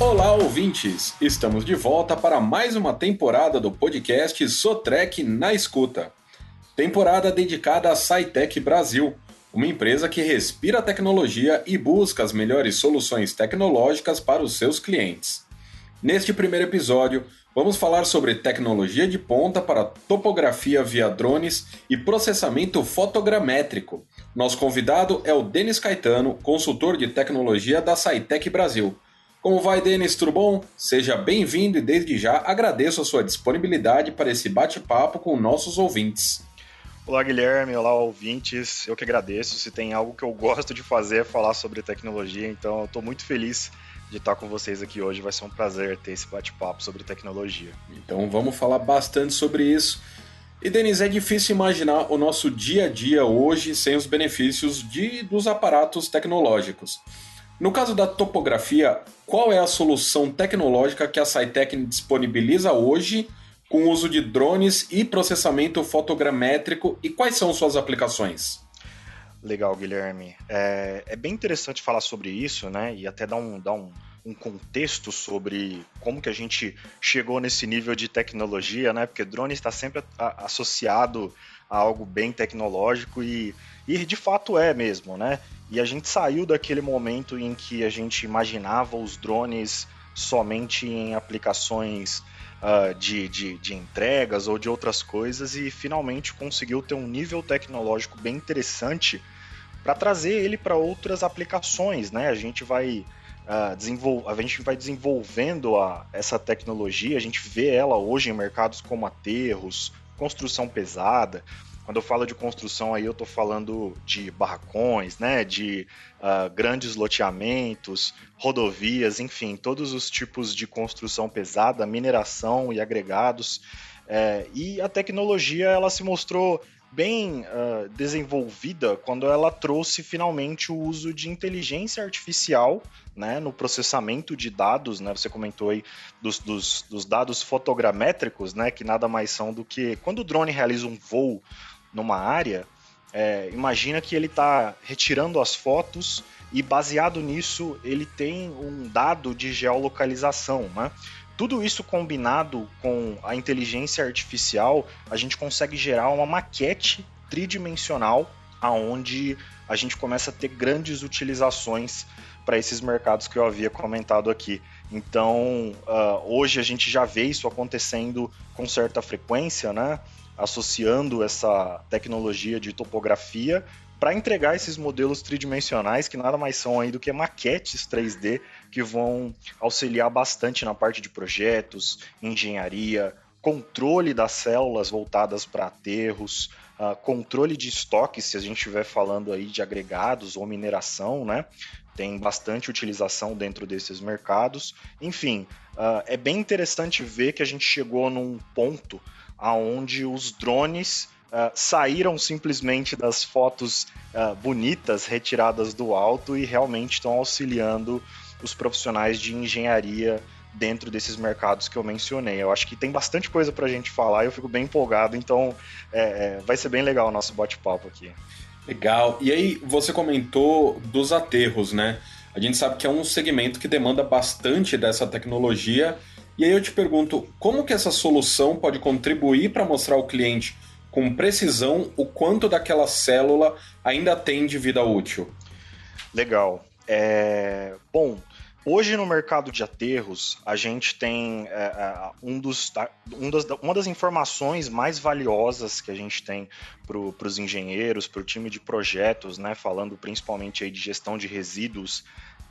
Olá, ouvintes! Estamos de volta para mais uma temporada do podcast Sotrec na Escuta. Temporada dedicada à SciTech Brasil, uma empresa que respira tecnologia e busca as melhores soluções tecnológicas para os seus clientes. Neste primeiro episódio, vamos falar sobre tecnologia de ponta para topografia via drones e processamento fotogramétrico. Nosso convidado é o Denis Caetano, consultor de tecnologia da SciTech Brasil. Como vai, Denis? Tudo bom? Seja bem-vindo e desde já agradeço a sua disponibilidade para esse bate-papo com nossos ouvintes. Olá, Guilherme. Olá, ouvintes. Eu que agradeço. Se tem algo que eu gosto de fazer é falar sobre tecnologia, então eu estou muito feliz de estar com vocês aqui hoje. Vai ser um prazer ter esse bate-papo sobre tecnologia. Então vamos falar bastante sobre isso. E Denis, é difícil imaginar o nosso dia a dia hoje sem os benefícios de, dos aparatos tecnológicos. No caso da topografia, qual é a solução tecnológica que a SciTech disponibiliza hoje com o uso de drones e processamento fotogramétrico e quais são suas aplicações? Legal, Guilherme. É, é, bem interessante falar sobre isso, né? E até dar um, dar um, um contexto sobre como que a gente chegou nesse nível de tecnologia, né? Porque drone está sempre a, associado a algo bem tecnológico e, e de fato é mesmo, né? E a gente saiu daquele momento em que a gente imaginava os drones somente em aplicações uh, de, de, de, entregas ou de outras coisas e finalmente conseguiu ter um nível tecnológico bem interessante para trazer ele para outras aplicações, né? A gente vai uh, desenvol a gente vai desenvolvendo a, essa tecnologia, a gente vê ela hoje em mercados como aterros, construção pesada. Quando eu falo de construção aí, eu estou falando de barracões, né, de uh, grandes loteamentos, rodovias, enfim, todos os tipos de construção pesada, mineração e agregados. É, e a tecnologia ela se mostrou bem uh, desenvolvida quando ela trouxe finalmente o uso de inteligência artificial né, no processamento de dados, né, você comentou aí dos, dos, dos, dados fotogramétricos, né, que nada mais são do que quando o drone realiza um voo numa área, é, imagina que ele está retirando as fotos e baseado nisso ele tem um dado de geolocalização, né? Tudo isso combinado com a inteligência artificial, a gente consegue gerar uma maquete tridimensional aonde a gente começa a ter grandes utilizações para esses mercados que eu havia comentado aqui. Então, uh, hoje a gente já vê isso acontecendo com certa frequência, né? associando essa tecnologia de topografia para entregar esses modelos tridimensionais que nada mais são aí do que maquetes 3D que vão auxiliar bastante na parte de projetos, engenharia, controle das células voltadas para aterros, uh, controle de estoque, se a gente estiver falando aí de agregados ou mineração, né? Tem bastante utilização dentro desses mercados. Enfim, uh, é bem interessante ver que a gente chegou num ponto aonde os drones uh, saíram simplesmente das fotos bonitas retiradas do alto e realmente estão auxiliando os profissionais de engenharia dentro desses mercados que eu mencionei. Eu acho que tem bastante coisa para a gente falar e eu fico bem empolgado, então é, é, vai ser bem legal o nosso bate-papo aqui. Legal. E aí, você comentou dos aterros, né? A gente sabe que é um segmento que demanda bastante dessa tecnologia e aí eu te pergunto, como que essa solução pode contribuir para mostrar ao cliente com precisão o quanto daquela célula ainda tem de vida útil? Legal. É... Bom, Hoje no mercado de aterros, a gente tem é, é um dos, um das, uma das informações mais valiosas que a gente tem para os engenheiros, para o time de projetos, né, falando principalmente aí de gestão de resíduos,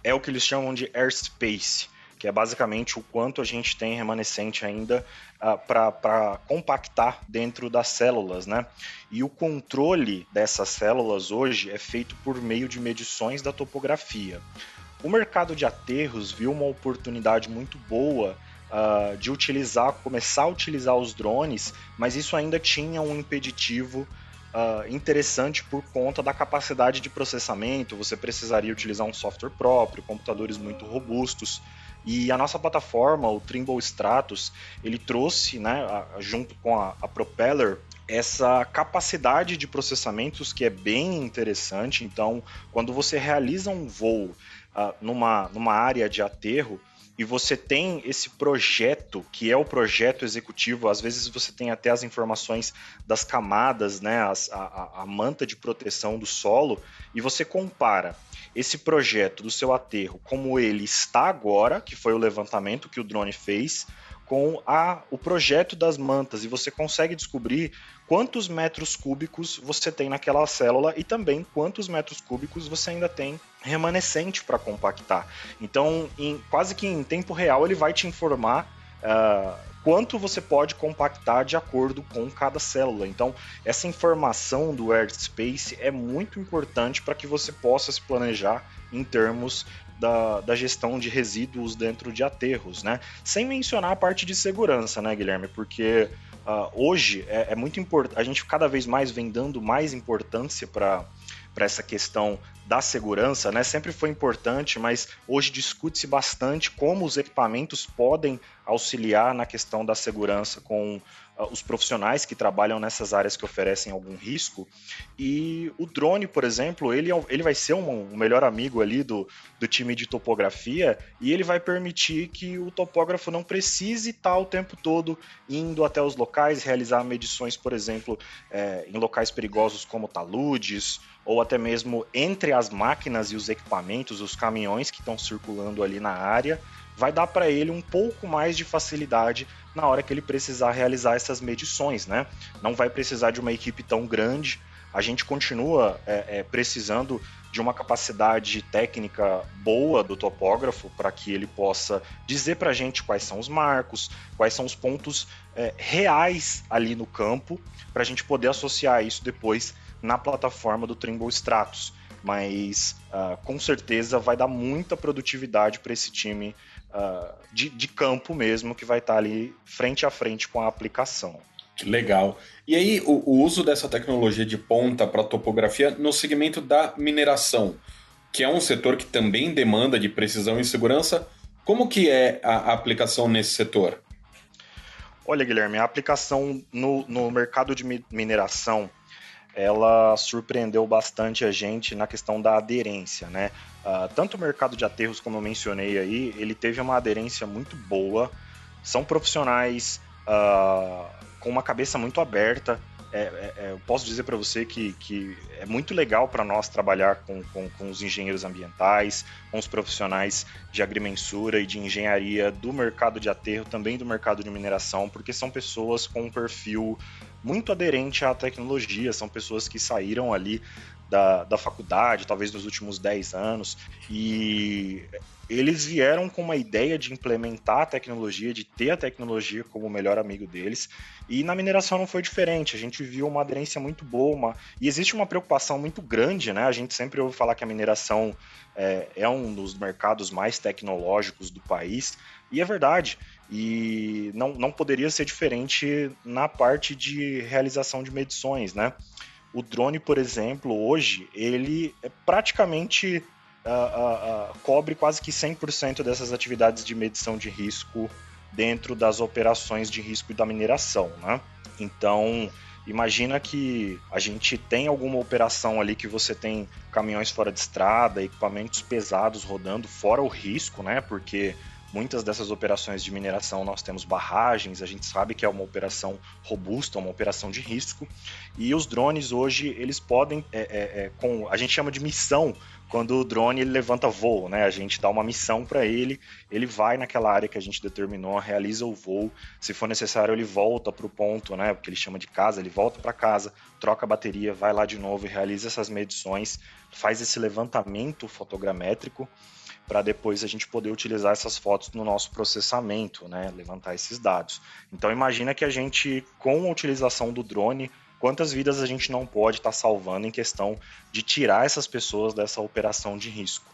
é o que eles chamam de airspace que é basicamente o quanto a gente tem remanescente ainda uh, ah, para compactar dentro das células, né? E o controle dessas células hoje é feito por meio de medições da topografia. O mercado de aterros viu uma oportunidade muito boa uh, de utilizar, começar a utilizar os drones, mas isso ainda tinha um impeditivo Uh, interessante por conta da capacidade de processamento. Você precisaria utilizar um software próprio, computadores muito robustos. E a nossa plataforma, o Trimble Stratus, ele trouxe, né, junto com a, a Propeller, essa capacidade de processamentos que é bem interessante. Então, quando você realiza um voo uh, numa, numa área de aterro, e você tem esse projeto, que é o projeto executivo, às vezes você tem até as informações das camadas, né, as, a, a manta de proteção do solo, e você compara esse projeto do seu aterro como ele está agora, que foi o levantamento que o drone fez, com a, o projeto das mantas e você consegue descobrir quantos metros cúbicos você tem naquela célula e também quantos metros cúbicos você ainda tem remanescente para compactar. Então, em, quase que em tempo real, ele vai te informar uh, quanto você pode compactar de acordo com cada célula. Então, essa informação do airspace é muito importante para que você possa se planejar em termos da, da gestão de resíduos dentro de aterros, né? Sem mencionar a parte de segurança, né, Guilherme? Porque uh, hoje é, é muito importante, a gente cada vez mais vem dando mais importância para para essa questão da segurança, né? Sempre foi importante, mas hoje discute-se bastante como os equipamentos podem auxiliar na questão da segurança com uh, os profissionais que trabalham nessas áreas que oferecem algum risco. E o drone, por exemplo, ele, é ele vai ser um, um melhor amigo ali do, do time de topografia e ele vai permitir que o topógrafo não precise estar o tempo todo indo até os locais, realizar medições, por exemplo, é, em locais perigosos como taludes ou até mesmo entre as máquinas e os equipamentos, os caminhões que estão circulando ali na área, vai dar para ele um pouco mais de facilidade na hora que ele precisar realizar essas medições, né? Não vai precisar de uma equipe tão grande. A gente continua é, é, precisando de uma capacidade técnica boa do topógrafo para que ele possa dizer para a gente quais são os marcos, quais são os pontos é, reais ali no campo, para a gente poder associar isso depois na plataforma do Trimble Stratus. Mas uh, com certeza vai dar muita produtividade para esse time uh, de, de, campo mesmo, que vai estar tá ali frente a frente com a aplicação. Legal. E aí, o, o uso dessa tecnologia de ponta para topografia no segmento da mineração, que é um setor que também demanda de precisão e segurança, como que é a, a aplicação nesse setor? Olha, Guilherme, a aplicação no, no mercado de mineração ela surpreendeu bastante a gente na questão da aderência, né? Uh, tanto o mercado de aterros, como eu mencionei aí, ele teve uma aderência muito boa. São profissionais uh, com uma cabeça muito aberta. É, é, é eu posso dizer para você que, que é muito legal para nós trabalhar com, com, com, os engenheiros ambientais, com os profissionais de agrimensura e de engenharia do mercado de aterro, também do mercado de mineração, porque são pessoas com um perfil muito aderente à tecnologia, são pessoas que saíram ali da, da faculdade, talvez nos últimos 10 anos, e eles vieram com uma ideia de implementar a tecnologia, de ter a tecnologia como o melhor amigo deles, e na mineração não foi diferente, a gente viu uma aderência muito boa, uma... e existe uma preocupação muito grande, né? A gente sempre ouve falar que a mineração é, é um dos mercados mais tecnológicos do país, e é verdade. E não, não poderia ser diferente na parte de realização de medições, né? O drone, por exemplo, hoje, ele é praticamente uh, uh, uh, cobre quase que 100% dessas atividades de medição de risco dentro das operações de risco da mineração, né? Então, imagina que a gente tem alguma operação ali que você tem caminhões fora de estrada, equipamentos pesados rodando, fora o risco, né? Porque Muitas dessas operações de mineração nós temos barragens, a gente sabe que é uma operação robusta, uma operação de risco. E os drones hoje eles podem, é, é, é, com a gente chama de missão, quando o drone ele levanta voo, né? A gente dá uma missão para ele, ele vai naquela área que a gente determinou, realiza o voo. Se for necessário, ele volta para o ponto, né? Que ele chama de casa, ele volta para casa, troca a bateria, vai lá de novo e realiza essas medições, faz esse levantamento fotogramétrico para depois a gente poder utilizar essas fotos no nosso processamento, né, levantar esses dados. Então imagina que a gente, com a utilização do drone, quantas vidas a gente não pode estar tá salvando em questão de tirar essas pessoas dessa operação de risco,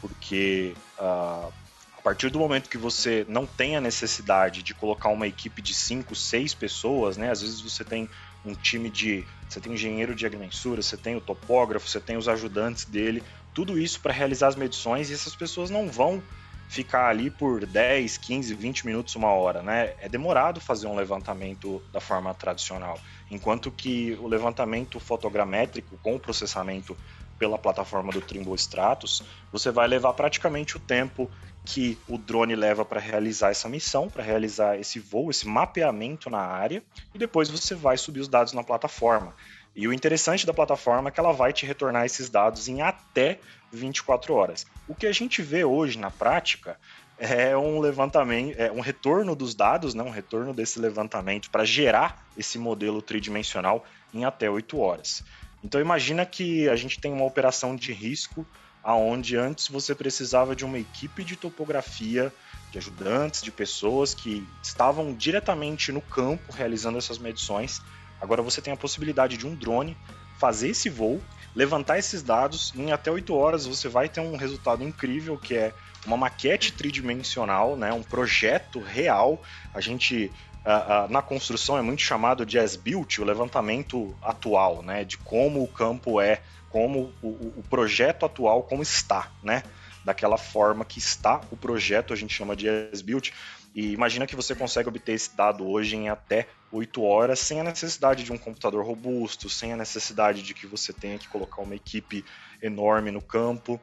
porque uh, a partir do momento que você não tem a necessidade de colocar uma equipe de 5, 6 pessoas, né, às vezes você tem um time de. Você tem engenheiro de agrimensura, você tem o topógrafo, você tem os ajudantes dele, tudo isso para realizar as medições e essas pessoas não vão ficar ali por 10, 15, 20 minutos, uma hora, né? É demorado fazer um levantamento da forma tradicional, enquanto que o levantamento fotogramétrico com o processamento pela plataforma do Trimble Stratus, você vai levar praticamente o tempo que o drone leva para realizar essa missão, para realizar esse voo, esse mapeamento na área, e depois você vai subir os dados na plataforma. E o interessante da plataforma é que ela vai te retornar esses dados em até 24 horas. O que a gente vê hoje na prática é um levantamento, é um retorno dos dados, né, um retorno desse levantamento para gerar esse modelo tridimensional em até 8 horas. Então imagina que a gente tem uma operação de risco aonde antes você precisava de uma equipe de topografia, de ajudantes, de pessoas que estavam diretamente no campo realizando essas medições. Agora você tem a possibilidade de um drone fazer esse voo, levantar esses dados, em até 8 horas você vai ter um resultado incrível que é uma maquete tridimensional, né, um projeto real. A gente uh, uh, na construção é muito chamado de as-built, o levantamento atual, né, de como o campo é como o, o projeto atual como está, né? Daquela forma que está o projeto, a gente chama de as-built. E imagina que você consegue obter esse dado hoje em até 8 horas, sem a necessidade de um computador robusto, sem a necessidade de que você tenha que colocar uma equipe enorme no campo.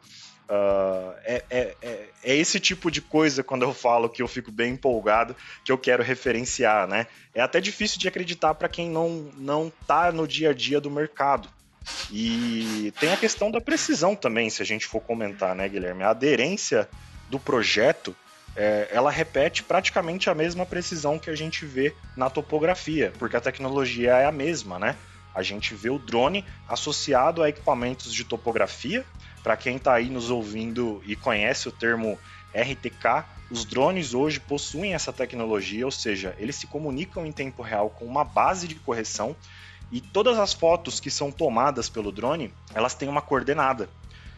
Uh, é, é, é, é, esse tipo de coisa, quando eu falo que eu fico bem empolgado, que eu quero referenciar, né? É até difícil de acreditar para quem não, não tá no dia a dia do mercado. E tem a questão da precisão também, se a gente for comentar, né, Guilherme? A aderência do projeto, é, ela repete praticamente a mesma precisão que a gente vê na topografia, porque a tecnologia é a mesma, né? A gente vê o drone associado a equipamentos de topografia. Para quem está aí nos ouvindo e conhece o termo RTK, os drones hoje possuem essa tecnologia, ou seja, eles se comunicam em tempo real com uma base de correção e todas as fotos que são tomadas pelo drone, elas têm uma coordenada.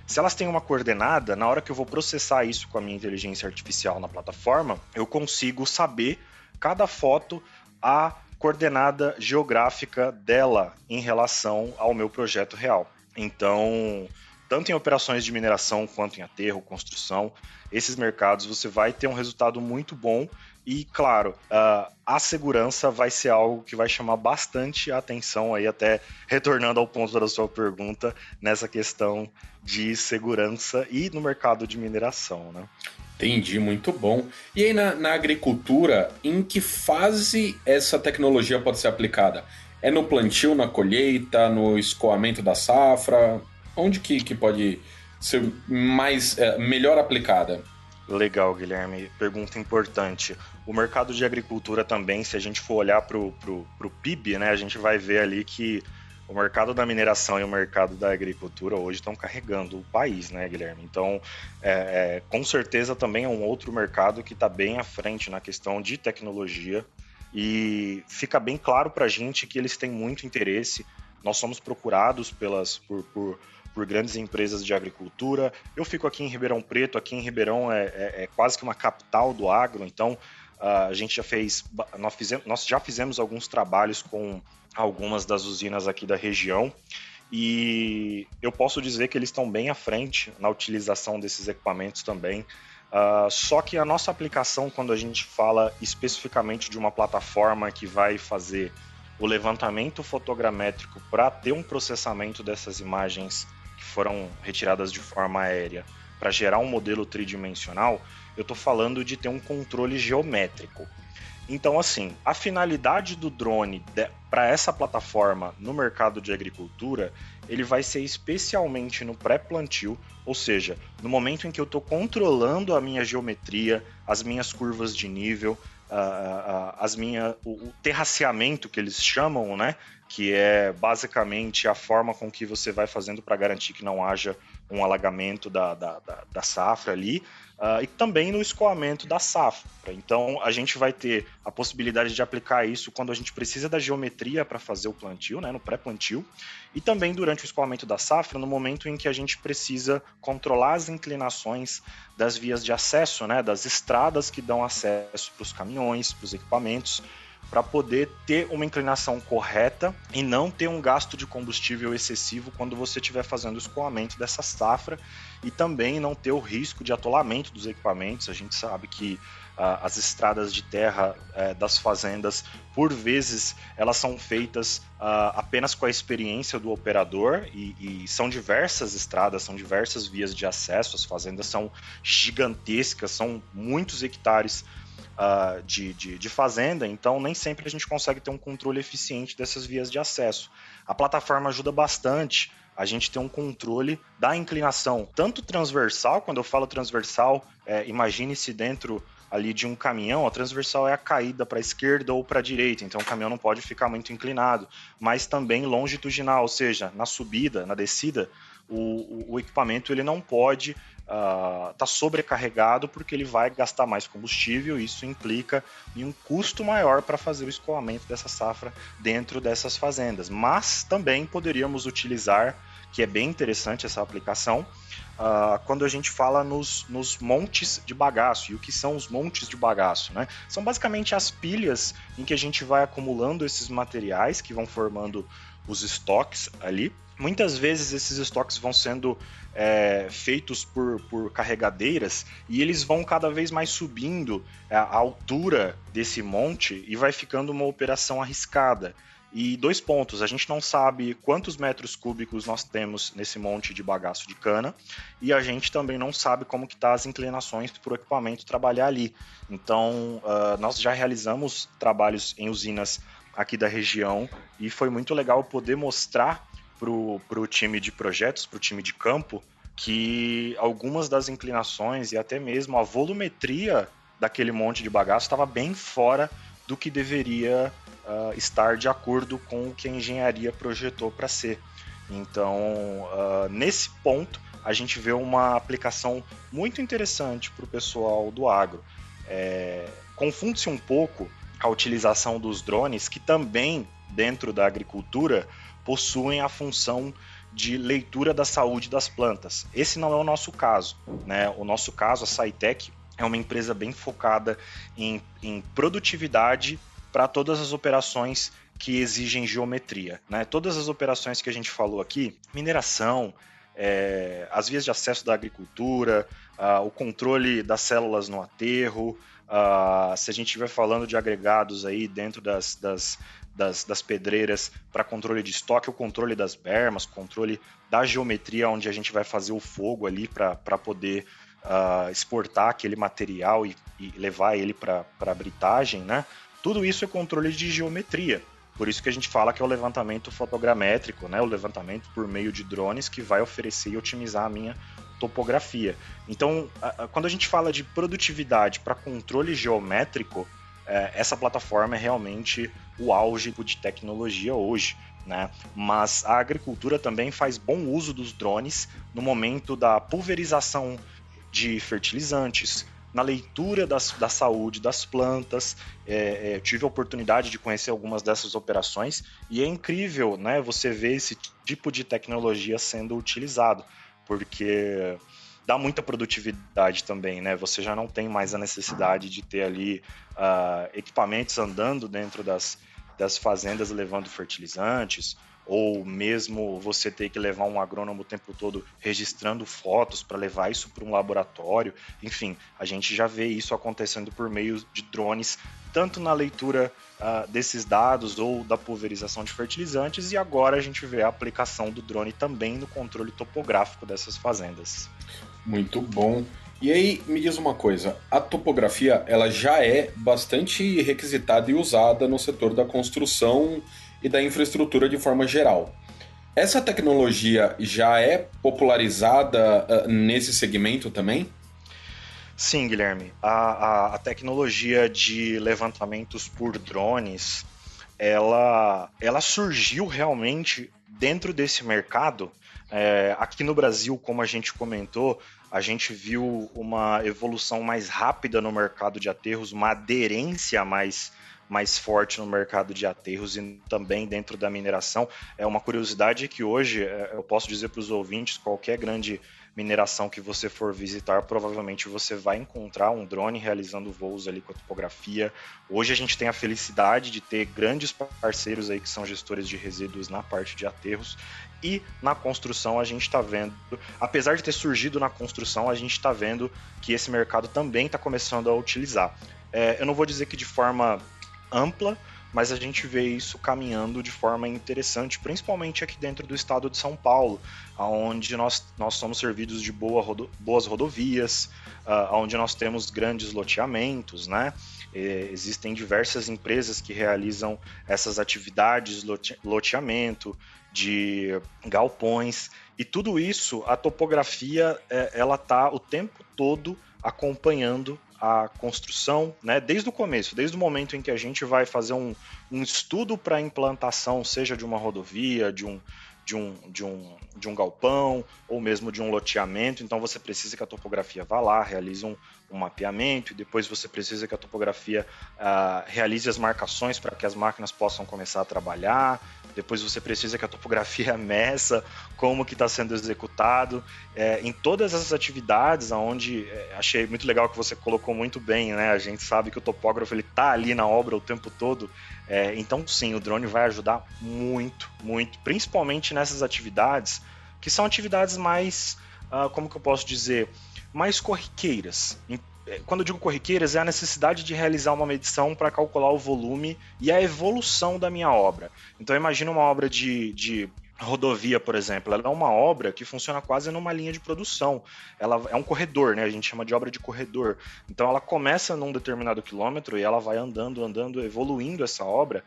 Se elas têm uma coordenada, na hora que eu vou processar isso com a minha inteligência artificial na plataforma, eu consigo saber cada foto a coordenada geográfica dela em relação ao meu projeto real. Então, tanto em operações de mineração quanto em aterro, construção, esses mercados você vai ter um resultado muito bom e, claro, uh, a segurança vai ser algo que vai chamar bastante atenção aí, até retornando ao ponto da sua pergunta, nessa questão de segurança e no mercado de mineração, né? Entendi, muito bom. E aí na, na agricultura, em que fase essa tecnologia pode ser aplicada? É no plantio, na colheita, no escoamento da safra? Onde que, que pode ser mais é, melhor aplicada? Legal, Guilherme. Pergunta importante. O mercado de agricultura também, se a gente for olhar para o PIB, né, a gente vai ver ali que o mercado da mineração e o mercado da agricultura hoje estão carregando o país, né, Guilherme? Então, é, é, com certeza também é um outro mercado que está bem à frente na questão de tecnologia e fica bem claro para a gente que eles têm muito interesse. Nós somos procurados pelas por, por por grandes empresas de agricultura. Eu fico aqui em Ribeirão Preto, aqui em Ribeirão é, é, é quase que uma capital do agro, então uh, a gente já fez, nós, fizemos, nós já fizemos alguns trabalhos com algumas das usinas aqui da região e eu posso dizer que eles estão bem à frente na utilização desses equipamentos também. Uh, só que a nossa aplicação, quando a gente fala especificamente de uma plataforma que vai fazer o levantamento fotogramétrico para ter um processamento dessas imagens foram retiradas de forma aérea para gerar um modelo tridimensional, eu estou falando de ter um controle geométrico. Então, assim, a finalidade do drone para essa plataforma no mercado de agricultura, ele vai ser especialmente no pré-plantio, ou seja, no momento em que eu estou controlando a minha geometria, as minhas curvas de nível, as minha, o, terraceamento que eles chamam, né? Que é basicamente a forma com que você vai fazendo para garantir que não haja um alagamento da, da, da, da safra ali, uh, e também no escoamento da safra. Então, a gente vai ter a possibilidade de aplicar isso quando a gente precisa da geometria para fazer o plantio, né, no pré-plantio, e também durante o escoamento da safra, no momento em que a gente precisa controlar as inclinações das vias de acesso, né, das estradas que dão acesso para os caminhões, para os equipamentos, para poder ter uma inclinação correta e não ter um gasto de combustível excessivo quando você estiver fazendo o escoamento dessa safra e também não ter o risco de atolamento dos equipamentos. A gente sabe que uh, as estradas de terra uh, das fazendas, por vezes, elas são feitas uh, apenas com a experiência do operador e, e, são diversas estradas, são diversas vias de acesso. As fazendas são gigantescas, são muitos hectares uh, de, de, de, fazenda, então nem sempre a gente consegue ter um controle eficiente dessas vias de acesso. A plataforma ajuda bastante a gente ter um controle da inclinação, tanto transversal, quando eu falo transversal, é, imagine-se dentro ali de um caminhão, a transversal é a caída para a esquerda ou para a direita, então o caminhão não pode ficar muito inclinado, mas também longitudinal, ou seja, na subida, na descida, o, o equipamento ele não pode estar uh, tá sobrecarregado porque ele vai gastar mais combustível isso implica em um custo maior para fazer o escoamento dessa safra dentro dessas fazendas. Mas também poderíamos utilizar, que é bem interessante essa aplicação, uh, quando a gente fala nos, nos montes de bagaço. E o que são os montes de bagaço? Né? São basicamente as pilhas em que a gente vai acumulando esses materiais que vão formando os estoques ali Muitas vezes esses estoques vão sendo é, feitos por, por carregadeiras e eles vão cada vez mais subindo a altura desse monte e vai ficando uma operação arriscada. E dois pontos, a gente não sabe quantos metros cúbicos nós temos nesse monte de bagaço de cana e a gente também não sabe como que tá as inclinações para o equipamento trabalhar ali. Então, uh, nós já realizamos trabalhos em usinas aqui da região e foi muito legal poder mostrar para o time de projetos, para o time de campo, que algumas das inclinações e até mesmo a volumetria daquele monte de bagaço estava bem fora do que deveria uh, estar de acordo com o que a engenharia projetou para ser. Então, uh, nesse ponto, a gente vê uma aplicação muito interessante para o pessoal do agro. É, Confunde-se um pouco a utilização dos drones, que também, dentro da agricultura, possuem a função de leitura da saúde das plantas. Esse não é o nosso caso. Né? O nosso caso, a SciTech, é uma empresa bem focada em, em produtividade para todas as operações que exigem geometria. Né? Todas as operações que a gente falou aqui, mineração, é, as vias de acesso da agricultura, uh, o controle das células no aterro, uh, se a gente estiver falando de agregados aí dentro das, das, das, das pedreiras para controle de estoque, o controle das bermas, controle da geometria onde a gente vai fazer o fogo ali para poder uh, exportar aquele material e, e levar ele para a britagem, né? Tudo isso é controle de geometria. Por isso que a gente fala que é o levantamento fotogramétrico, né? O levantamento por meio de drones que vai oferecer e otimizar a minha topografia. Então, quando a gente fala de produtividade para controle geométrico, é, essa plataforma é realmente o auge de tecnologia hoje. Né? Mas a agricultura também faz bom uso dos drones no momento da pulverização de fertilizantes, na leitura das, da saúde das plantas. É, é, tive a oportunidade de conhecer algumas dessas operações e é incrível né, você ver esse tipo de tecnologia sendo utilizado, porque dá muita produtividade também, né? Você já não tem mais a necessidade de ter ali uh, equipamentos andando dentro das, das fazendas levando fertilizantes, ou mesmo você ter que levar um agrônomo o tempo todo registrando fotos para levar isso para um laboratório. Enfim, a gente já vê isso acontecendo por meio de drones, tanto na leitura uh, desses dados ou da pulverização de fertilizantes, e agora a gente vê a aplicação do drone também no controle topográfico dessas fazendas. Muito bom. E aí, me diz uma coisa, a topografia ela já é bastante requisitada e usada no setor da construção e da infraestrutura de forma geral. Essa tecnologia já é popularizada uh, nesse segmento também? Sim, Guilherme. A, a, a, tecnologia de levantamentos por drones, ela, ela surgiu realmente dentro desse mercado. É, aqui no Brasil, como a gente comentou, a gente viu uma evolução mais rápida no mercado de aterros, uma aderência mais, mais forte no mercado de aterros e também dentro da mineração. É uma curiosidade que hoje é, eu posso dizer para os ouvintes, qualquer grande mineração que você for visitar, provavelmente você vai encontrar um drone realizando voos ali com a topografia. Hoje a gente tem a felicidade de ter grandes parceiros aí que são gestores de resíduos na parte de aterros e na construção a gente está vendo, apesar de ter surgido na construção, a gente está vendo que esse mercado também está começando a utilizar. É, eu não vou dizer que de forma ampla, mas a gente vê isso caminhando de forma interessante, principalmente aqui dentro do estado de São Paulo, onde nós, nós somos servidos de boa rodo, boas rodovias, uh, onde nós temos grandes loteamentos, né? Existem diversas empresas que realizam essas atividades, lote, loteamento, de galpões, e tudo isso, a topografia, é, ela tá o tempo todo acompanhando a construção, né, desde o começo, desde o momento em que a gente vai fazer um, um estudo para implantação, seja de uma rodovia, de um, de um, de, um, de um galpão ou mesmo de um loteamento. Então você precisa que a topografia vá lá, realize um, um mapeamento e depois você precisa que a topografia uh, realize as marcações para que as máquinas possam começar a trabalhar. Depois você precisa que a topografia meça como que está sendo executado. É, em todas essas atividades, aonde é, achei muito legal que você colocou muito bem, né? A gente sabe que o topógrafo ele está ali na obra o tempo todo. É, então sim, o drone vai ajudar muito, muito, principalmente nessas atividades que são atividades mais, uh, como que eu posso dizer, mais corriqueiras. É, quando eu digo corriqueiras, é a necessidade de realizar uma medição para calcular o volume e a evolução da minha obra. Então, imagina uma obra de, de rodovia, por exemplo, ela é uma obra que funciona quase numa linha de produção. Ela é um corredor, né? A gente chama de obra de corredor. Então ela começa num determinado quilômetro e ela vai andando, andando, evoluindo essa obra.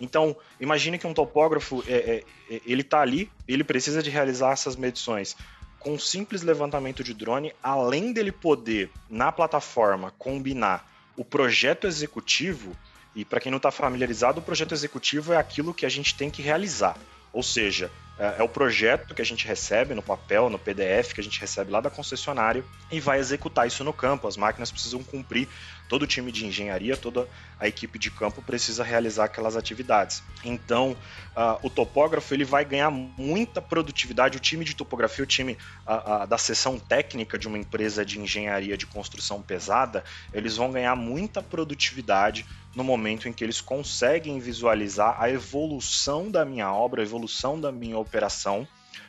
Então imagine que um topógrafo é, é, é ele está ali, ele precisa de realizar essas medições com um simples levantamento de drone, além dele poder, na plataforma, combinar o projeto executivo, e para quem não está familiarizado, o projeto executivo é aquilo que a gente tem que realizar. Ou seja, é, é o projeto que a gente recebe no papel, no PDF que a gente recebe lá da concessionária e vai executar isso no campo. As máquinas precisam cumprir, todo o time de engenharia, toda a equipe de campo precisa realizar aquelas atividades. Então, uh, o topógrafo ele vai ganhar muita produtividade. O time de topografia, o time uh, uh, da seção técnica de uma empresa de engenharia de construção pesada, eles vão ganhar muita produtividade no momento em que eles conseguem visualizar a evolução da minha obra, a evolução da minha operação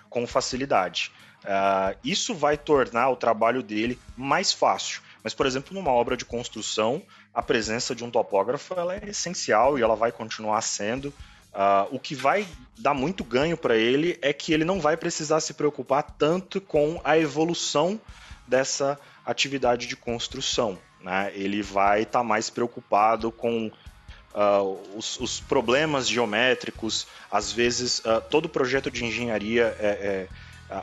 com facilidade. Isso vai tornar o trabalho dele mais fácil. Mas, por exemplo, numa obra de construção, a presença de um topógrafo ela é essencial e ela vai continuar sendo. Uh, o que vai dar muito ganho para ele é que ele não vai precisar se preocupar tanto com a evolução dessa atividade de construção. Né? Ele vai estar tá mais preocupado com Uh, os, os, problemas geométricos, às vezes uh, todo projeto de engenharia é, é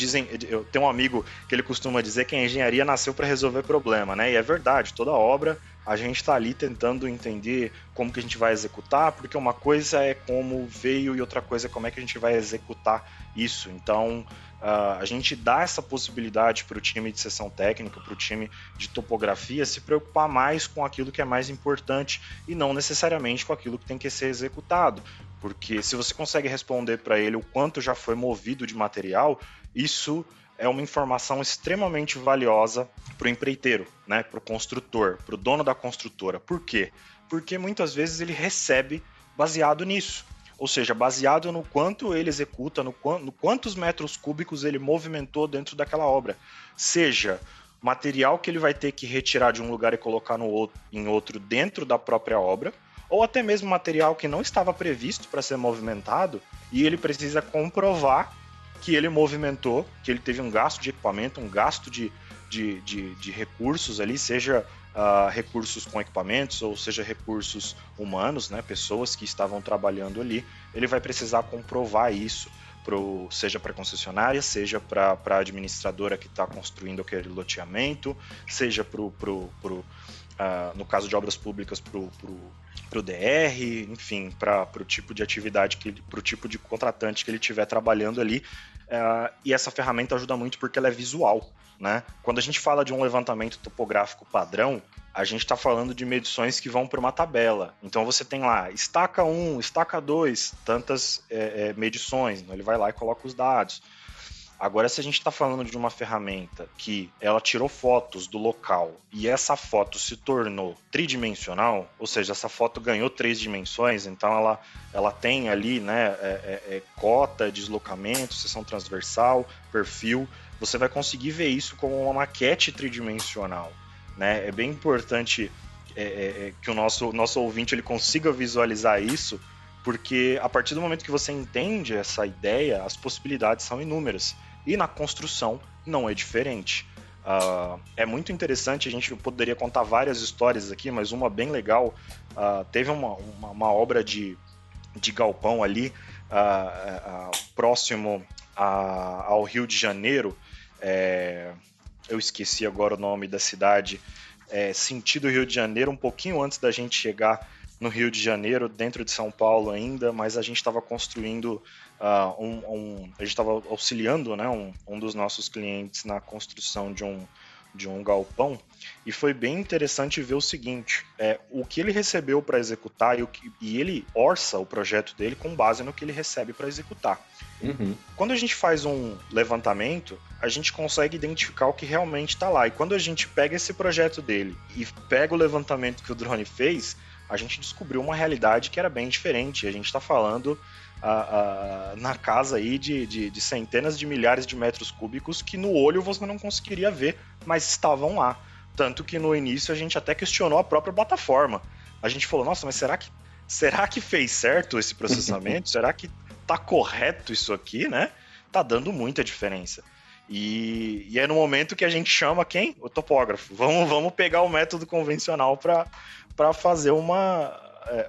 dizem, eu tenho um amigo que ele costuma dizer que a engenharia nasceu para resolver problema, né? E é verdade, toda obra a gente está ali tentando entender como que a gente vai executar, porque uma coisa é como veio e outra coisa é como é que a gente vai executar isso. Então, Uh, a gente dá essa possibilidade para o time de sessão técnica, para o time de topografia, se preocupar mais com aquilo que é mais importante e não necessariamente com aquilo que tem que ser executado. Porque se você consegue responder para ele o quanto já foi movido de material, isso é uma informação extremamente valiosa para o empreiteiro, né, para o construtor, para o dono da construtora. Por quê? Porque muitas vezes ele recebe baseado nisso ou seja, baseado no quanto ele executa, no, no quantos metros cúbicos ele movimentou dentro daquela obra. Seja material que ele vai ter que retirar de um lugar e colocar no outro, em outro dentro da própria obra, ou até mesmo material que não estava previsto para ser movimentado e ele precisa comprovar que ele movimentou, que ele teve um gasto de equipamento, um gasto de, de, de, de recursos ali, seja uh, recursos com equipamentos, ou seja, recursos humanos, né, pessoas que estavam trabalhando ali, ele vai precisar comprovar isso, pro, seja para a concessionária, seja para a administradora que está construindo aquele loteamento, seja para o uh, no caso de obras públicas, para o DR, enfim, para o tipo de atividade, para o tipo de contratante que ele estiver trabalhando ali. Uh, e essa ferramenta ajuda muito porque ela é visual. Né? Quando a gente fala de um levantamento topográfico padrão, a gente está falando de medições que vão para uma tabela. Então você tem lá estaca 1, estaca 2, tantas é, é, medições. Então ele vai lá e coloca os dados. Agora, se a gente está falando de uma ferramenta que ela tirou fotos do local e essa foto se tornou tridimensional, ou seja, essa foto ganhou três dimensões, então ela, ela tem ali né, é, é, é cota, deslocamento, seção transversal, perfil, você vai conseguir ver isso como uma maquete tridimensional. Né? É bem importante é, é, é que o nosso, nosso ouvinte ele consiga visualizar isso, porque a partir do momento que você entende essa ideia, as possibilidades são inúmeras. E na construção não é diferente. Uh, é muito interessante, a gente poderia contar várias histórias aqui, mas uma bem legal. Uh, teve uma, uma, uma, obra de, de galpão ali, uh, próximo a, ao Rio de Janeiro. É, eu esqueci agora o nome da cidade. É, sentido Rio de Janeiro, um pouquinho antes da gente chegar no Rio de Janeiro, dentro de São Paulo ainda, mas a gente estava construindo uh, um, um, a gente estava auxiliando né, um, um dos nossos clientes na construção de um, de um galpão e foi bem interessante ver o seguinte: é, o que ele recebeu para executar e, o que, e ele orça o projeto dele com base no que ele recebe para executar. Uhum. Quando a gente faz um levantamento, a gente consegue identificar o que realmente está lá. E quando a gente pega esse projeto dele e pega o levantamento que o drone fez, a gente descobriu uma realidade que era bem diferente. A gente está falando a, a, na casa aí de, de, de, centenas de milhares de metros cúbicos que no olho você não conseguiria ver, mas estavam lá. Tanto que no início a gente até questionou a própria plataforma. A gente falou, nossa, mas será que, será que fez certo esse processamento? será que tá correto isso aqui, né? Tá dando muita diferença. E, e, é no momento que a gente chama quem? O topógrafo. Vamos, vamos pegar o método convencional para fazer uma,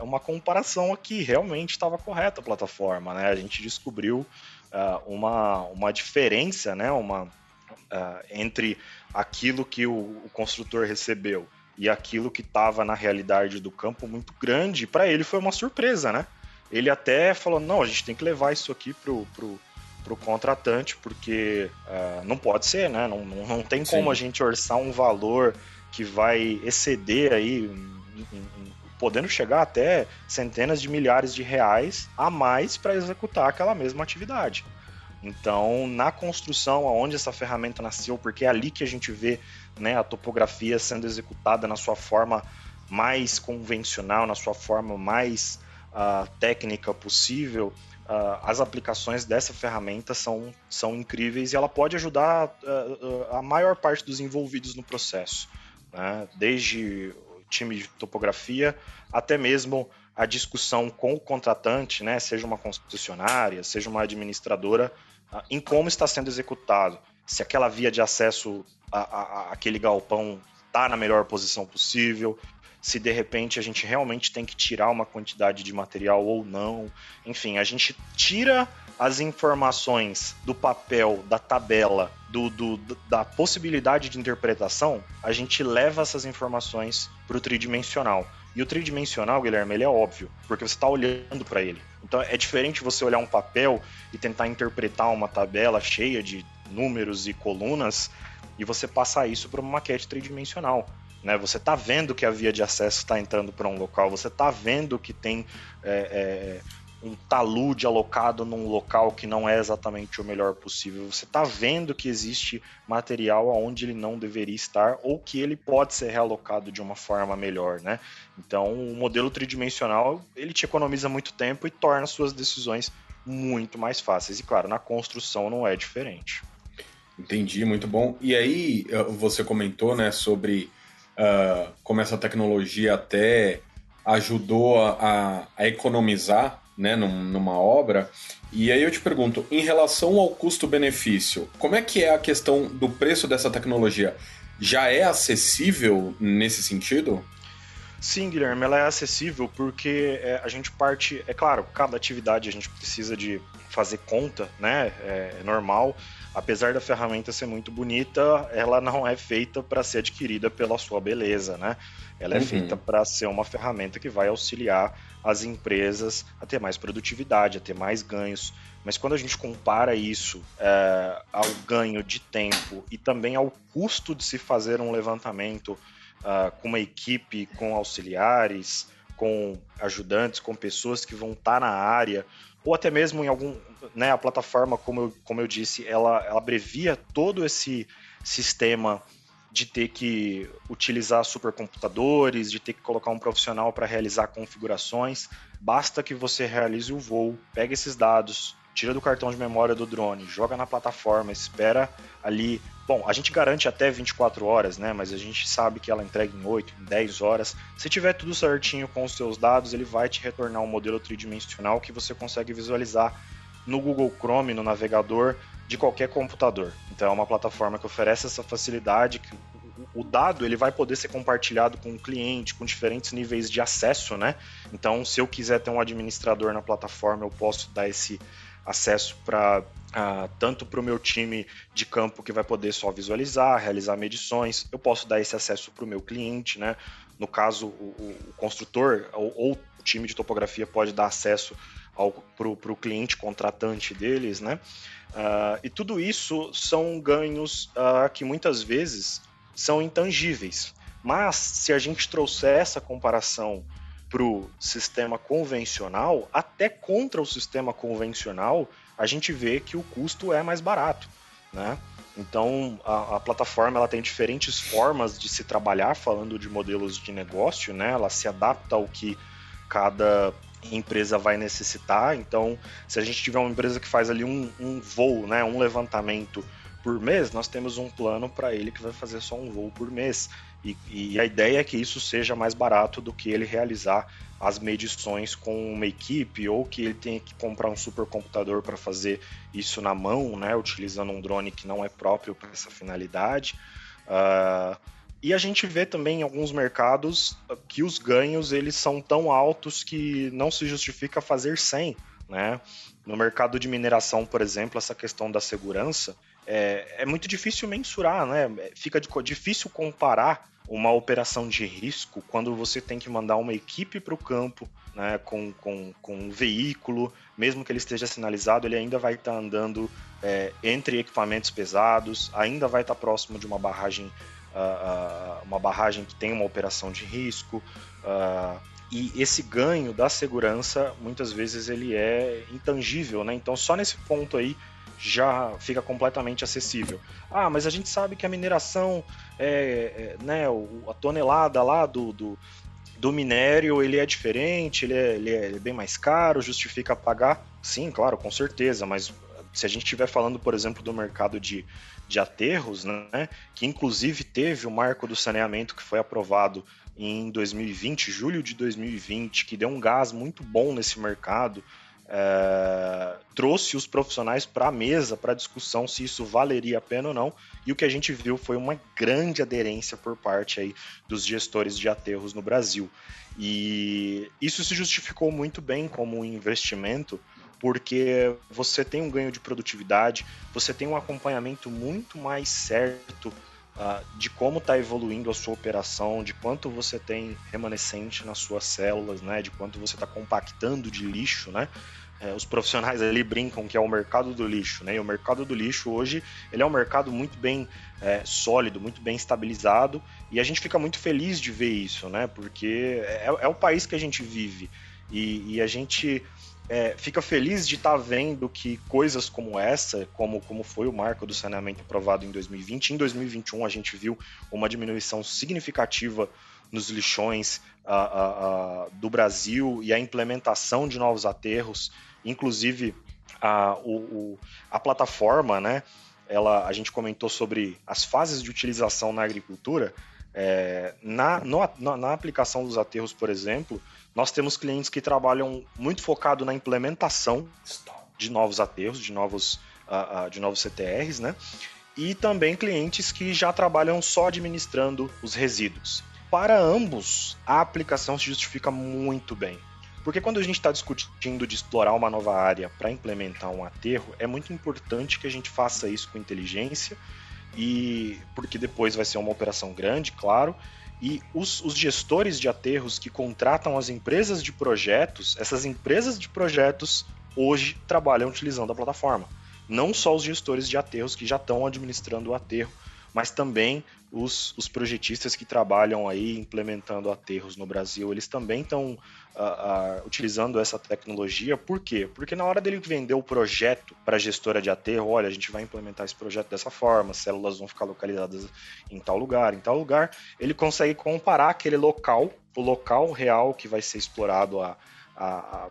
uma comparação aqui. Realmente estava correta a plataforma, né? A gente descobriu uh, uma, uma diferença, né? Uma, uh, entre aquilo que o, o, construtor recebeu e aquilo que estava na realidade do campo muito grande. Para ele foi uma surpresa, né? Ele até falou: não, a gente tem que levar isso aqui pro, pro, pro contratante, porque uh, não pode ser, né? Não, não, não tem como Sim. a gente orçar um valor que vai exceder aí podendo chegar até centenas de milhares de reais a mais para executar aquela mesma atividade. Então, na construção, aonde essa ferramenta nasceu, porque é ali que a gente vê né, a topografia sendo executada na sua forma mais convencional, na sua forma mais uh, técnica possível, uh, as aplicações dessa ferramenta são, são incríveis e ela pode ajudar uh, a maior parte dos envolvidos no processo. Né? Desde time de topografia, até mesmo a discussão com o contratante, né, seja uma concessionária, seja uma administradora, ah, em como está sendo executado. Se aquela via de acesso a, aquele galpão está na melhor posição possível, se de repente a gente realmente tem que tirar uma quantidade de material ou não. Enfim, a gente tira as informações do papel, da tabela, do, do, da possibilidade de interpretação, a gente leva essas informações para o tridimensional. E o tridimensional, Guilherme, ele é óbvio, porque você está olhando para ele. Então é diferente você olhar um papel e tentar interpretar uma tabela cheia de números e colunas e você passar isso para uma maquete tridimensional. Né? Você está vendo que a via de acesso está entrando para um local, você está vendo que tem é, é, um talude alocado num local que não é exatamente o melhor possível. Você está vendo que existe material onde ele não deveria estar ou que ele pode ser realocado de uma forma melhor, né? Então, o modelo tridimensional ele te economiza muito tempo e torna suas decisões muito mais fáceis. E claro, na construção não é diferente. Entendi, muito bom. E aí você comentou, né, sobre uh, como essa tecnologia até ajudou a, a economizar né, numa obra. E aí eu te pergunto, em relação ao custo-benefício, como é que é a questão do preço dessa tecnologia? Já é acessível nesse sentido? Sim, Guilherme, ela é acessível porque é, a gente parte, é claro, cada atividade a gente precisa de fazer conta, né? É, é normal. Apesar da ferramenta ser muito bonita, ela não é feita para ser adquirida pela sua beleza, né? Ela é uhum. feita para ser uma ferramenta que vai auxiliar as empresas a ter mais produtividade, a ter mais ganhos. Mas quando a gente compara isso é, ao ganho de tempo e também ao custo de se fazer um levantamento uh, com uma equipe, com auxiliares, com ajudantes, com pessoas que vão estar tá na área, ou até mesmo em algum, né, a plataforma, como eu, como eu disse, ela, ela abrevia todo esse sistema de ter que utilizar supercomputadores, de ter que colocar um profissional para realizar configurações. Basta que você realize o voo, pegue esses dados, tira do cartão de memória do drone, joga na plataforma, espera ali. Bom, a gente garante até 24 horas, né? Mas a gente sabe que ela entrega em 8, em 10 horas. Se tiver tudo certinho com os seus dados, ele vai te retornar um modelo tridimensional que você consegue visualizar no Google Chrome, no navegador de qualquer computador. Então é uma plataforma que oferece essa facilidade que o dado ele vai poder ser compartilhado com o cliente, com diferentes níveis de acesso, né? Então, se eu quiser ter um administrador na plataforma, eu posso dar esse acesso para uh, ah, tanto para o meu time de campo que vai poder só visualizar, realizar medições. Eu posso dar esse acesso para o meu cliente, né? No caso, o, o construtor ou, ou, o time de topografia pode dar acesso para o cliente contratante deles, né? Uh, e tudo isso são ganhos uh, que muitas vezes são intangíveis. Mas se a gente trouxer essa comparação para o sistema convencional, até contra o sistema convencional, a gente vê que o custo é mais barato, né? Então a, a, plataforma ela tem diferentes formas de se trabalhar, falando de modelos de negócio, né? Ela se adapta ao que cada empresa vai necessitar. Então, se a gente tiver uma empresa que faz ali um, um voo, né, um levantamento por mês, nós temos um plano para ele que vai fazer só um voo por mês. E, e, a ideia é que isso seja mais barato do que ele realizar as medições com uma equipe ou que ele tenha que comprar um supercomputador para fazer isso na mão, né, utilizando um drone que não é próprio para essa finalidade. Uh, e a gente vê também em alguns mercados que os ganhos eles são tão altos que não se justifica fazer sem, né? No mercado de mineração, por exemplo, essa questão da segurança é, é muito difícil mensurar, né? Fica difícil comparar uma operação de risco quando você tem que mandar uma equipe para o campo né, com, com, com um veículo, mesmo que ele esteja sinalizado, ele ainda vai estar tá andando é, entre equipamentos pesados, ainda vai estar tá próximo de uma barragem, uh, uh, uma barragem que tem uma operação de risco. Uh, e esse ganho da segurança, muitas vezes, ele é intangível, né? Então, só nesse ponto aí, já fica completamente acessível. Ah, mas a gente sabe que a mineração, é, é né, a tonelada lá do, do, do, minério, ele é diferente, ele é, ele é, ele é bem mais caro, justifica pagar? Sim, claro, com certeza, mas se a gente estiver falando, por exemplo, do mercado de, de aterros, né, que inclusive teve o marco do saneamento que foi aprovado em 2020, julho de 2020, que deu um gás muito bom nesse mercado, é, trouxe os profissionais para a mesa, para discussão se isso valeria a pena ou não. E o que a gente viu foi uma grande aderência por parte aí dos gestores de aterros no Brasil. E isso se justificou muito bem como um investimento, porque você tem um ganho de produtividade, você tem um acompanhamento muito mais certo uh, de como está evoluindo a sua operação, de quanto você tem remanescente nas suas células, né, de quanto você está compactando de lixo, né, é, os profissionais ali brincam que é o mercado do lixo, né? E o mercado do lixo hoje ele é um mercado muito bem é, sólido, muito bem estabilizado e a gente fica muito feliz de ver isso, né? Porque é, é o país que a gente vive e, e a gente é, fica feliz de estar tá vendo que coisas como essa, como, como foi o marco do saneamento aprovado em 2020, em 2021 a gente viu uma diminuição significativa nos lixões do Brasil e a implementação de novos aterros Inclusive, a, o, o, a plataforma, né? Ela, a gente comentou sobre as fases de utilização na agricultura. É, na, no, na, na, aplicação dos aterros, por exemplo, nós temos clientes que trabalham muito focado na implementação de novos aterros, de novos, uh, uh, de novos CTRs, né? E também clientes que já trabalham só administrando os resíduos. para ambos, a aplicação se justifica muito bem. Porque quando a gente está discutindo de explorar uma nova área para implementar um aterro, é muito importante que a gente faça isso com inteligência e porque depois vai ser uma operação grande, claro. E os, os gestores de aterros que contratam as empresas de projetos, essas empresas de projetos hoje trabalham utilizando a plataforma. Não só os gestores de aterros que já estão administrando o aterro, mas também os, os projetistas que trabalham aí implementando aterros no Brasil, eles também estão uh, uh, utilizando essa tecnologia. Por quê? Porque na hora dele vender o projeto para a gestora de aterro, olha, a gente vai implementar esse projeto dessa forma, células vão ficar localizadas em tal lugar, em tal lugar, ele consegue comparar aquele local, o local real que vai ser explorado a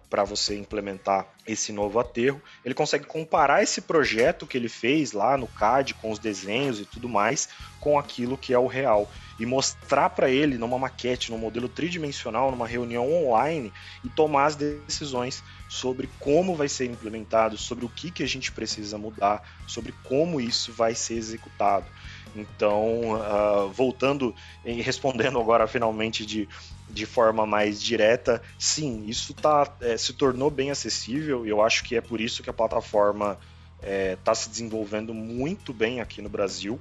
para você implementar esse novo aterro. Ele consegue comparar esse projeto que ele fez lá no CAD com os desenhos e tudo mais com aquilo que é o real e mostrar para ele numa maquete, num modelo tridimensional, numa reunião online e tomar as decisões sobre como vai ser implementado, sobre o que, que a gente precisa mudar, sobre como isso vai ser executado. Então, uh, voltando e respondendo agora finalmente de, de forma mais direta, sim, isso tá, é, se tornou bem acessível e eu acho que é por isso que a plataforma está é, tá se desenvolvendo muito bem aqui no Brasil,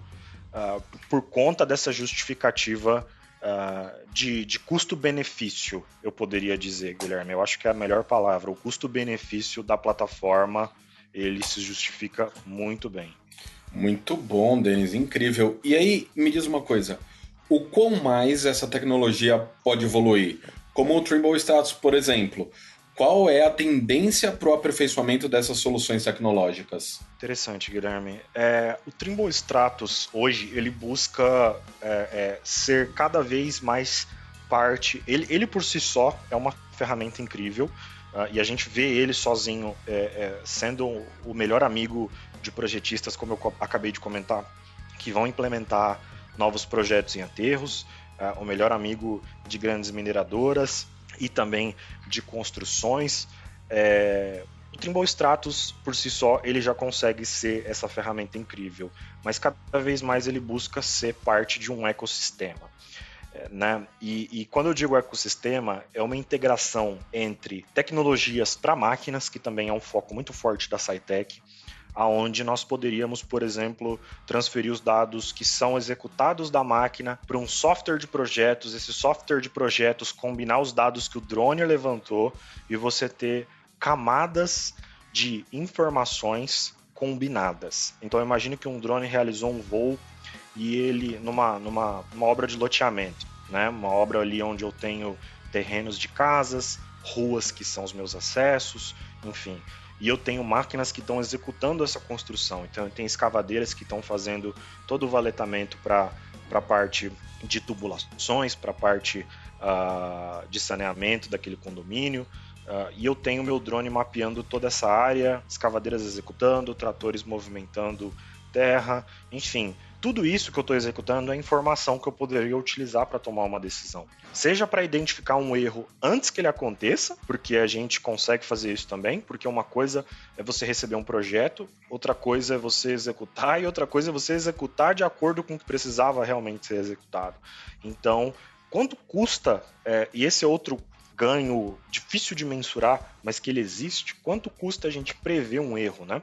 uh, por conta dessa justificativa uh, de, de custo-benefício, eu poderia dizer, Guilherme. Eu acho que é a melhor palavra. O custo-benefício da plataforma ele se justifica muito bem. Muito bom, Denis, incrível. E aí, me diz uma coisa: o quão mais essa tecnologia pode evoluir? Como o Trimble Status, por exemplo. Qual é a tendência para o aperfeiçoamento dessas soluções tecnológicas? Interessante, Guilherme. É, o Trimble Stratus hoje ele busca é, é, ser cada vez mais parte. Ele, ele por si só é uma ferramenta incrível uh, e a gente vê ele sozinho é, é, sendo o melhor amigo de projetistas, como eu acabei de comentar, que vão implementar novos projetos em aterros, uh, o melhor amigo de grandes mineradoras e também de construções. É, o Trimble Stratus, por si só, ele já consegue ser essa ferramenta incrível, mas cada vez mais ele busca ser parte de um ecossistema. É, né? E, e, quando eu digo ecossistema, é uma integração entre tecnologias para máquinas, que também é um foco muito forte da SciTech, aonde nós poderíamos, por exemplo, transferir os dados que são executados da máquina para um software de projetos, esse software de projetos combinar os dados que o drone levantou e você ter camadas de informações combinadas. Então imagine que um drone realizou um voo e ele numa, numa, obra de loteamento, né? Uma obra ali onde eu tenho terrenos de casas, ruas que são os meus acessos, enfim e eu tenho máquinas que estão executando essa construção. Então, eu tenho escavadeiras que estão fazendo todo o valetamento para a parte de tubulações, para a parte uh, de saneamento daquele condomínio. Uh, e eu tenho meu drone mapeando toda essa área, escavadeiras executando, tratores movimentando terra, enfim, tudo isso que eu estou executando é informação que eu poderia utilizar para tomar uma decisão. Seja para identificar um erro antes que ele aconteça, porque a gente consegue fazer isso também, porque uma coisa é você receber um projeto, outra coisa é você executar e outra coisa é você executar de acordo com o que precisava realmente ser executado. Então, quanto custa, é, e esse é outro ganho difícil de mensurar, mas que ele existe, quanto custa a gente prever um erro, né?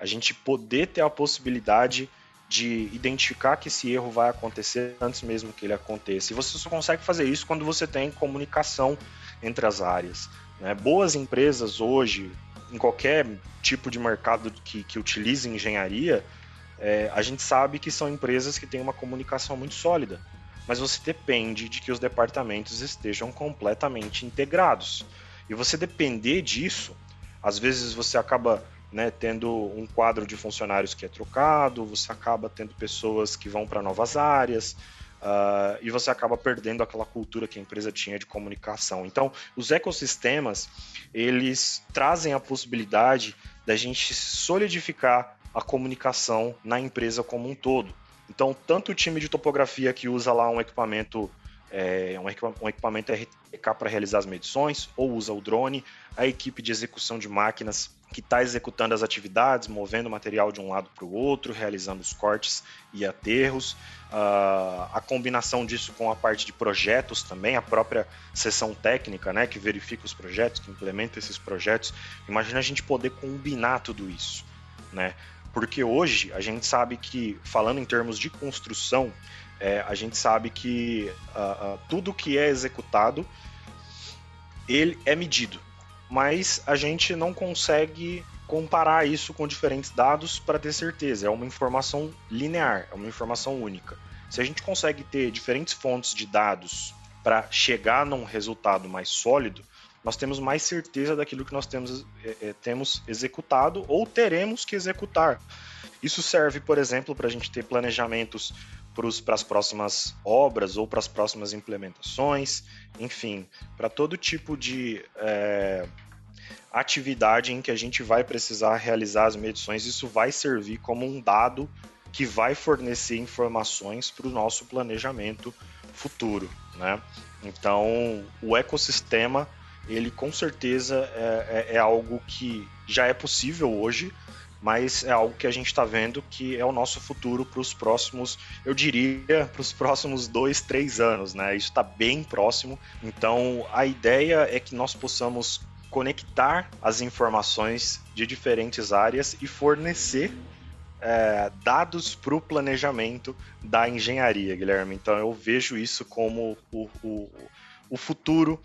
A gente poder ter a possibilidade de identificar que esse erro vai acontecer antes mesmo que ele aconteça. E você só consegue fazer isso quando você tem comunicação entre as áreas. Né? Boas empresas hoje, em qualquer tipo de mercado que, que utilize engenharia, é, a gente sabe que são empresas que têm uma comunicação muito sólida. Mas você depende de que os departamentos estejam completamente integrados. E você depender disso, às vezes você acaba né, tendo um quadro de funcionários que é trocado, você acaba tendo pessoas que vão para novas áreas, Uh, e você acaba perdendo aquela cultura que a empresa tinha de comunicação. Então, os ecossistemas eles trazem a possibilidade da gente solidificar a comunicação na empresa como um todo. Então, tanto o time de topografia que usa lá um equipamento é, um, equipamento RTK para realizar as medições, ou usa o drone, a equipe de execução de máquinas que está executando as atividades, movendo material de um lado para o outro, realizando os cortes e aterros, uh, a combinação disso com a parte de projetos também, a própria sessão técnica, né, que verifica os projetos, que implementa esses projetos. Imagina a gente poder combinar tudo isso, né? Porque hoje a gente sabe que, falando em termos de construção, é, a gente sabe que uh, uh, tudo que é executado ele é medido mas a gente não consegue comparar isso com diferentes dados para ter certeza. É uma informação linear, é uma informação única. Se a gente consegue ter diferentes fontes de dados para chegar num resultado mais sólido, nós temos mais certeza daquilo que nós temos, é, temos executado ou teremos que executar. Isso serve, por exemplo, para a gente ter planejamentos para as próximas obras ou para as próximas implementações, enfim, para todo tipo de é, atividade em que a gente vai precisar realizar as medições, isso vai servir como um dado que vai fornecer informações para o nosso planejamento futuro, né? Então, o ecossistema, ele com certeza é, é, é algo que já é possível hoje, mas é algo que a gente está vendo que é o nosso futuro para os próximos, eu diria, para os próximos dois, três anos, né? Isso está bem próximo. Então, a ideia é que nós possamos conectar as informações de diferentes áreas e fornecer é, dados para o planejamento da engenharia, Guilherme. Então, eu vejo isso como o, o, o futuro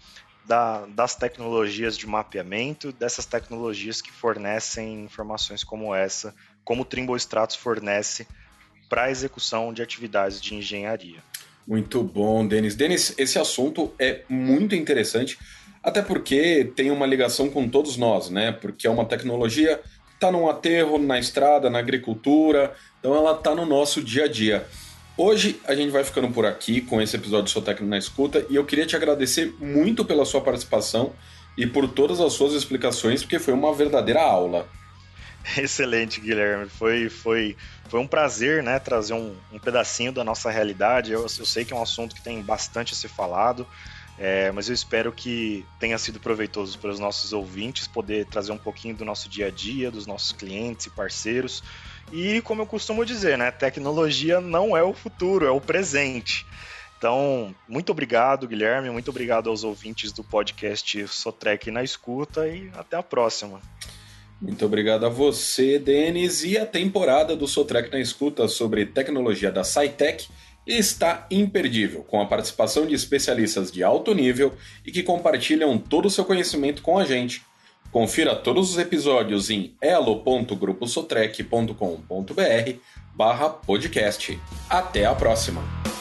da, das tecnologias de mapeamento, dessas tecnologias que fornecem informações como essa, como o Trimble Stratus fornece para a execução de atividades de engenharia. Muito bom, Denis. Denis, esse assunto é muito interessante, até porque tem uma ligação com todos nós, né? Porque é uma tecnologia está num aterro, na estrada, na agricultura, então ela está no nosso dia a dia. Hoje a gente vai ficando por aqui com esse episódio do Sou Técnico na Escuta e eu queria te agradecer muito pela sua participação e por todas as suas explicações, porque foi uma verdadeira aula. Excelente, Guilherme. Foi, foi, foi um prazer né, trazer um, um pedacinho da nossa realidade. Eu, eu, sei que é um assunto que tem bastante a ser falado, é, mas eu espero que tenha sido proveitoso para os nossos ouvintes poder trazer um pouquinho do nosso dia a dia, dos nossos clientes e parceiros e como eu costumo dizer, né, tecnologia não é o futuro, é o presente. Então, muito obrigado, Guilherme, muito obrigado aos ouvintes do podcast Sotrec na escuta e até a próxima. Muito obrigado a você, Denis. E a temporada do Sotrec na escuta sobre tecnologia da SciTech está imperdível, com a participação de especialistas de alto nível e que compartilham todo o seu conhecimento com a gente. Confira todos os episódios em elo.gruposotrec.com.br barra podcast. Até a próxima!